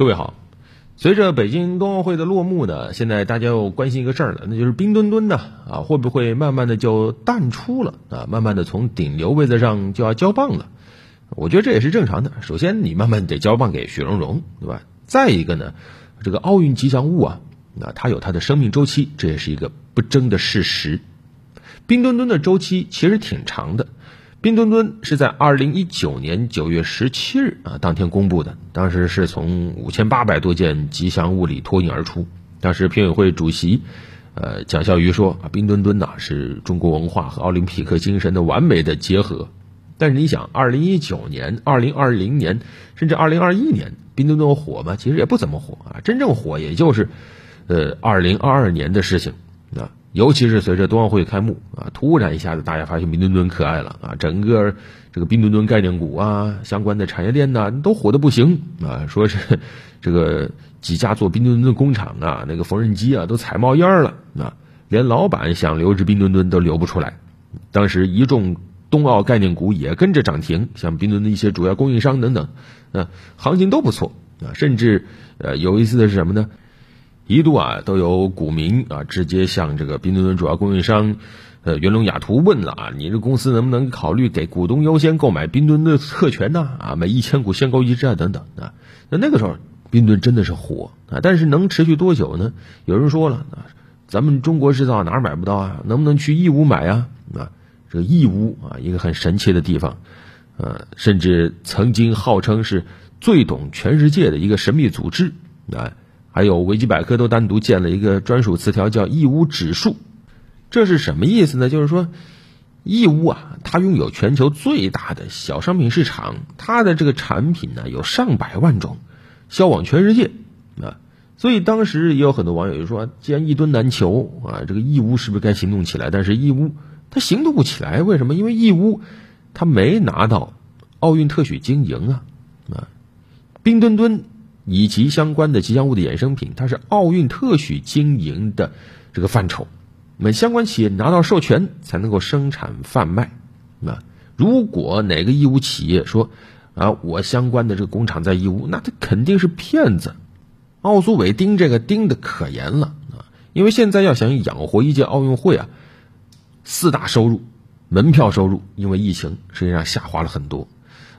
各位好，随着北京冬奥会的落幕呢，现在大家又关心一个事儿了，那就是冰墩墩呢啊会不会慢慢的就淡出了啊，慢慢的从顶流位子上就要交棒了？我觉得这也是正常的。首先你慢慢得交棒给雪融融，对吧？再一个呢，这个奥运吉祥物啊，那它有它的生命周期，这也是一个不争的事实。冰墩墩的周期其实挺长的。冰墩墩是在二零一九年九月十七日啊当天公布的，当时是从五千八百多件吉祥物里脱颖而出。当时评委会主席，呃蒋孝瑜说啊，冰墩墩呐是中国文化和奥林匹克精神的完美的结合。但是你想，二零一九年、二零二零年，甚至二零二一年，冰墩墩火吗？其实也不怎么火啊，真正火也就是，呃二零二二年的事情啊。尤其是随着冬奥会开幕啊，突然一下子大家发现冰墩墩可爱了啊，整个这个冰墩墩概念股啊，相关的产业链呐都火的不行啊，说是这个几家做冰墩墩的工厂啊，那个缝纫机啊都踩冒烟了啊，连老板想留只冰墩墩都留不出来。当时一众冬奥概念股也跟着涨停，像冰墩墩一些主要供应商等等，啊，行情都不错啊，甚至呃有意思的是什么呢？一度啊，都有股民啊直接向这个冰墩墩主要供应商，呃，元龙雅图问了啊，你这公司能不能考虑给股东优先购买冰墩墩的特权呢？啊，买一千股限购一只啊，等等啊。那那个时候冰墩真的是火啊，但是能持续多久呢？有人说了啊，咱们中国制造哪儿买不到啊？能不能去义乌买啊？啊，这个义乌啊，一个很神奇的地方，呃，甚至曾经号称是最懂全世界的一个神秘组织啊。还有维基百科都单独建了一个专属词条，叫义乌指数。这是什么意思呢？就是说，义乌啊，它拥有全球最大的小商品市场，它的这个产品呢有上百万种，销往全世界啊。所以当时也有很多网友就说，既然一吨难求啊，这个义乌是不是该行动起来？但是义乌它行动不起来，为什么？因为义乌它没拿到奥运特许经营啊啊，冰墩墩。以及相关的吉祥物的衍生品，它是奥运特许经营的这个范畴。那么相关企业拿到授权才能够生产贩卖。那，如果哪个义乌企业说啊，我相关的这个工厂在义乌，那他肯定是骗子。奥组委盯这个盯的可严了啊，因为现在要想养活一届奥运会啊，四大收入，门票收入因为疫情实际上下滑了很多。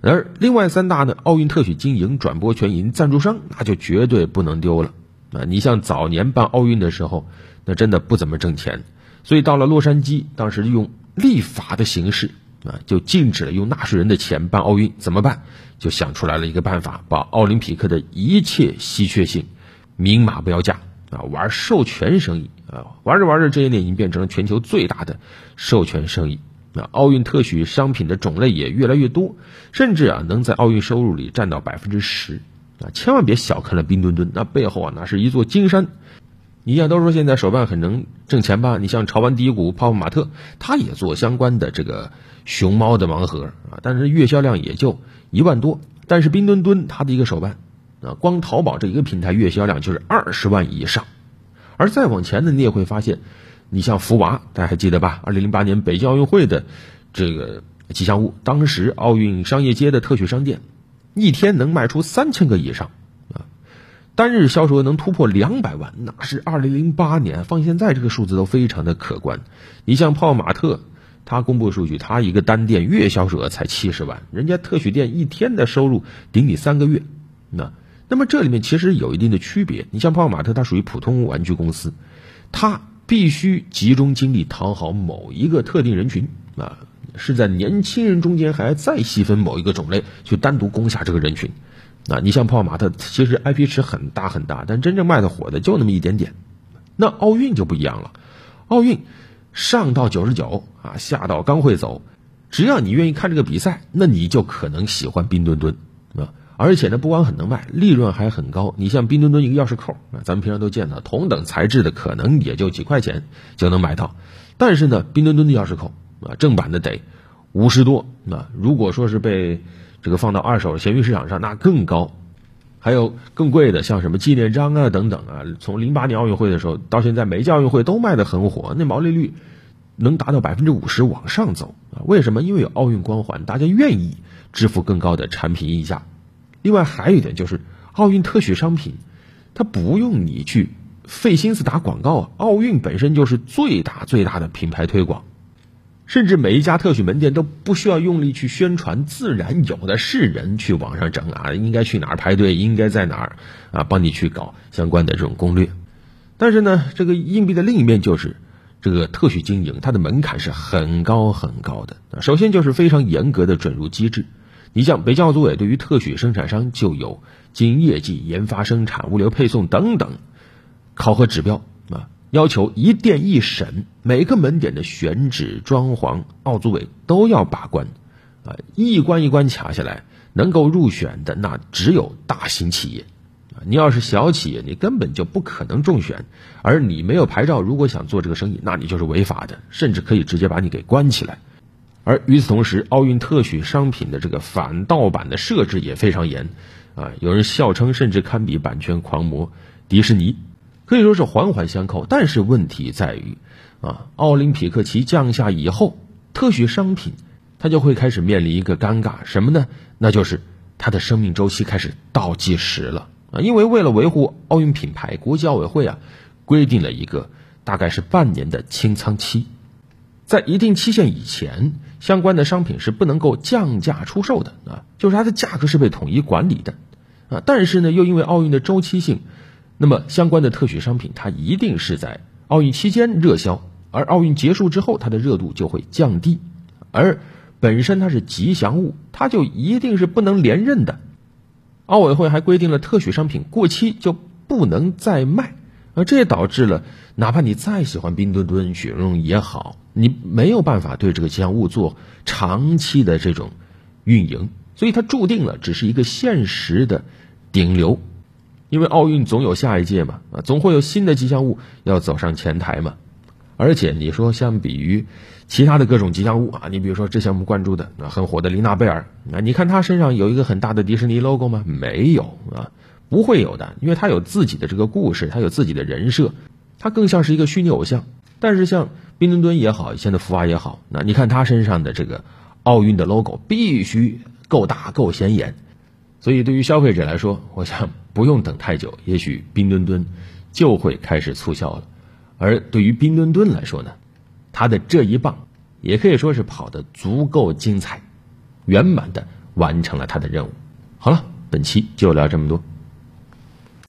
而另外三大呢，奥运特许经营、转播权以及赞助商，那就绝对不能丢了啊！你像早年办奥运的时候，那真的不怎么挣钱，所以到了洛杉矶，当时用立法的形式啊，就禁止了用纳税人的钱办奥运，怎么办？就想出来了一个办法，把奥林匹克的一切稀缺性明码标价啊，玩授权生意啊，玩着玩着，这些年已经变成了全球最大的授权生意。那奥运特许商品的种类也越来越多，甚至啊能在奥运收入里占到百分之十啊！千万别小看了冰墩墩，那背后啊那是一座金山。你像都说现在手办很能挣钱吧？你像潮玩第一股泡泡玛特，他也做相关的这个熊猫的盲盒啊，但是月销量也就一万多。但是冰墩墩它的一个手办啊，光淘宝这一个平台月销量就是二十万以上。而再往前呢，你也会发现。你像福娃，大家还记得吧？二零零八年北京奥运会的这个吉祥物，当时奥运商业街的特许商店，一天能卖出三千个以上啊，单日销售额能突破两百万，那是二零零八年，放现在这个数字都非常的可观。你像泡泡玛特，他公布数据，他一个单店月销售额才七十万，人家特许店一天的收入顶你三个月。那那么这里面其实有一定的区别。你像泡泡玛特，它属于普通玩具公司，它。必须集中精力讨好某一个特定人群啊，是在年轻人中间还再细分某一个种类，去单独攻下这个人群。啊，你像泡泡玛特，其实 IP 池很大很大，但真正卖的火的就那么一点点。那奥运就不一样了，奥运上到九十九啊，下到刚会走，只要你愿意看这个比赛，那你就可能喜欢冰墩墩啊。而且呢，不光很能卖，利润还很高。你像冰墩墩一个钥匙扣啊，咱们平常都见到，同等材质的可能也就几块钱就能买到。但是呢，冰墩墩的钥匙扣啊，正版的得五十多。那如果说是被这个放到二手闲鱼市场上，那更高。还有更贵的，像什么纪念章啊等等啊，从零八年奥运会的时候到现在，每届奥运会都卖的很火，那毛利率能达到百分之五十往上走啊。为什么？因为有奥运光环，大家愿意支付更高的产品溢价。另外还有一点就是，奥运特许商品，它不用你去费心思打广告啊，奥运本身就是最大最大的品牌推广。甚至每一家特许门店都不需要用力去宣传，自然有的是人去网上整啊，应该去哪儿排队，应该在哪儿啊，帮你去搞相关的这种攻略。但是呢，这个硬币的另一面就是，这个特许经营它的门槛是很高很高的。首先就是非常严格的准入机制，你像北京奥组委对于特许生产商就有经营业绩、研发、生产、物流配送等等考核指标啊。要求一店一审，每个门店的选址、装潢，奥组委都要把关，啊，一关一关卡下来，能够入选的那只有大型企业，啊，你要是小企业，你根本就不可能中选，而你没有牌照，如果想做这个生意，那你就是违法的，甚至可以直接把你给关起来。而与此同时，奥运特许商品的这个反盗版的设置也非常严，啊，有人笑称甚至堪比版权狂魔迪士尼。可以说是环环相扣，但是问题在于，啊，奥林匹克旗降下以后，特许商品它就会开始面临一个尴尬，什么呢？那就是它的生命周期开始倒计时了啊！因为为了维护奥运品牌，国际奥委会啊规定了一个大概是半年的清仓期，在一定期限以前，相关的商品是不能够降价出售的啊，就是它的价格是被统一管理的啊。但是呢，又因为奥运的周期性。那么相关的特许商品，它一定是在奥运期间热销，而奥运结束之后，它的热度就会降低。而本身它是吉祥物，它就一定是不能连任的。奥委会还规定了，特许商品过期就不能再卖，而这也导致了，哪怕你再喜欢冰墩墩、雪容也好，你没有办法对这个吉祥物做长期的这种运营，所以它注定了只是一个现实的顶流。因为奥运总有下一届嘛，啊，总会有新的吉祥物要走上前台嘛。而且你说相比于其他的各种吉祥物啊，你比如说之前我们关注的啊很火的琳娜贝尔啊，你看她身上有一个很大的迪士尼 logo 吗？没有啊，不会有的，因为他有自己的这个故事，他有自己的人设，他更像是一个虚拟偶像。但是像冰墩墩也好，现在福娃也好，那你看他身上的这个奥运的 logo 必须够大够显眼。所以，对于消费者来说，我想不用等太久，也许冰墩墩就会开始促销了。而对于冰墩墩来说呢，他的这一棒也可以说是跑得足够精彩，圆满的完成了他的任务。好了，本期就聊这么多。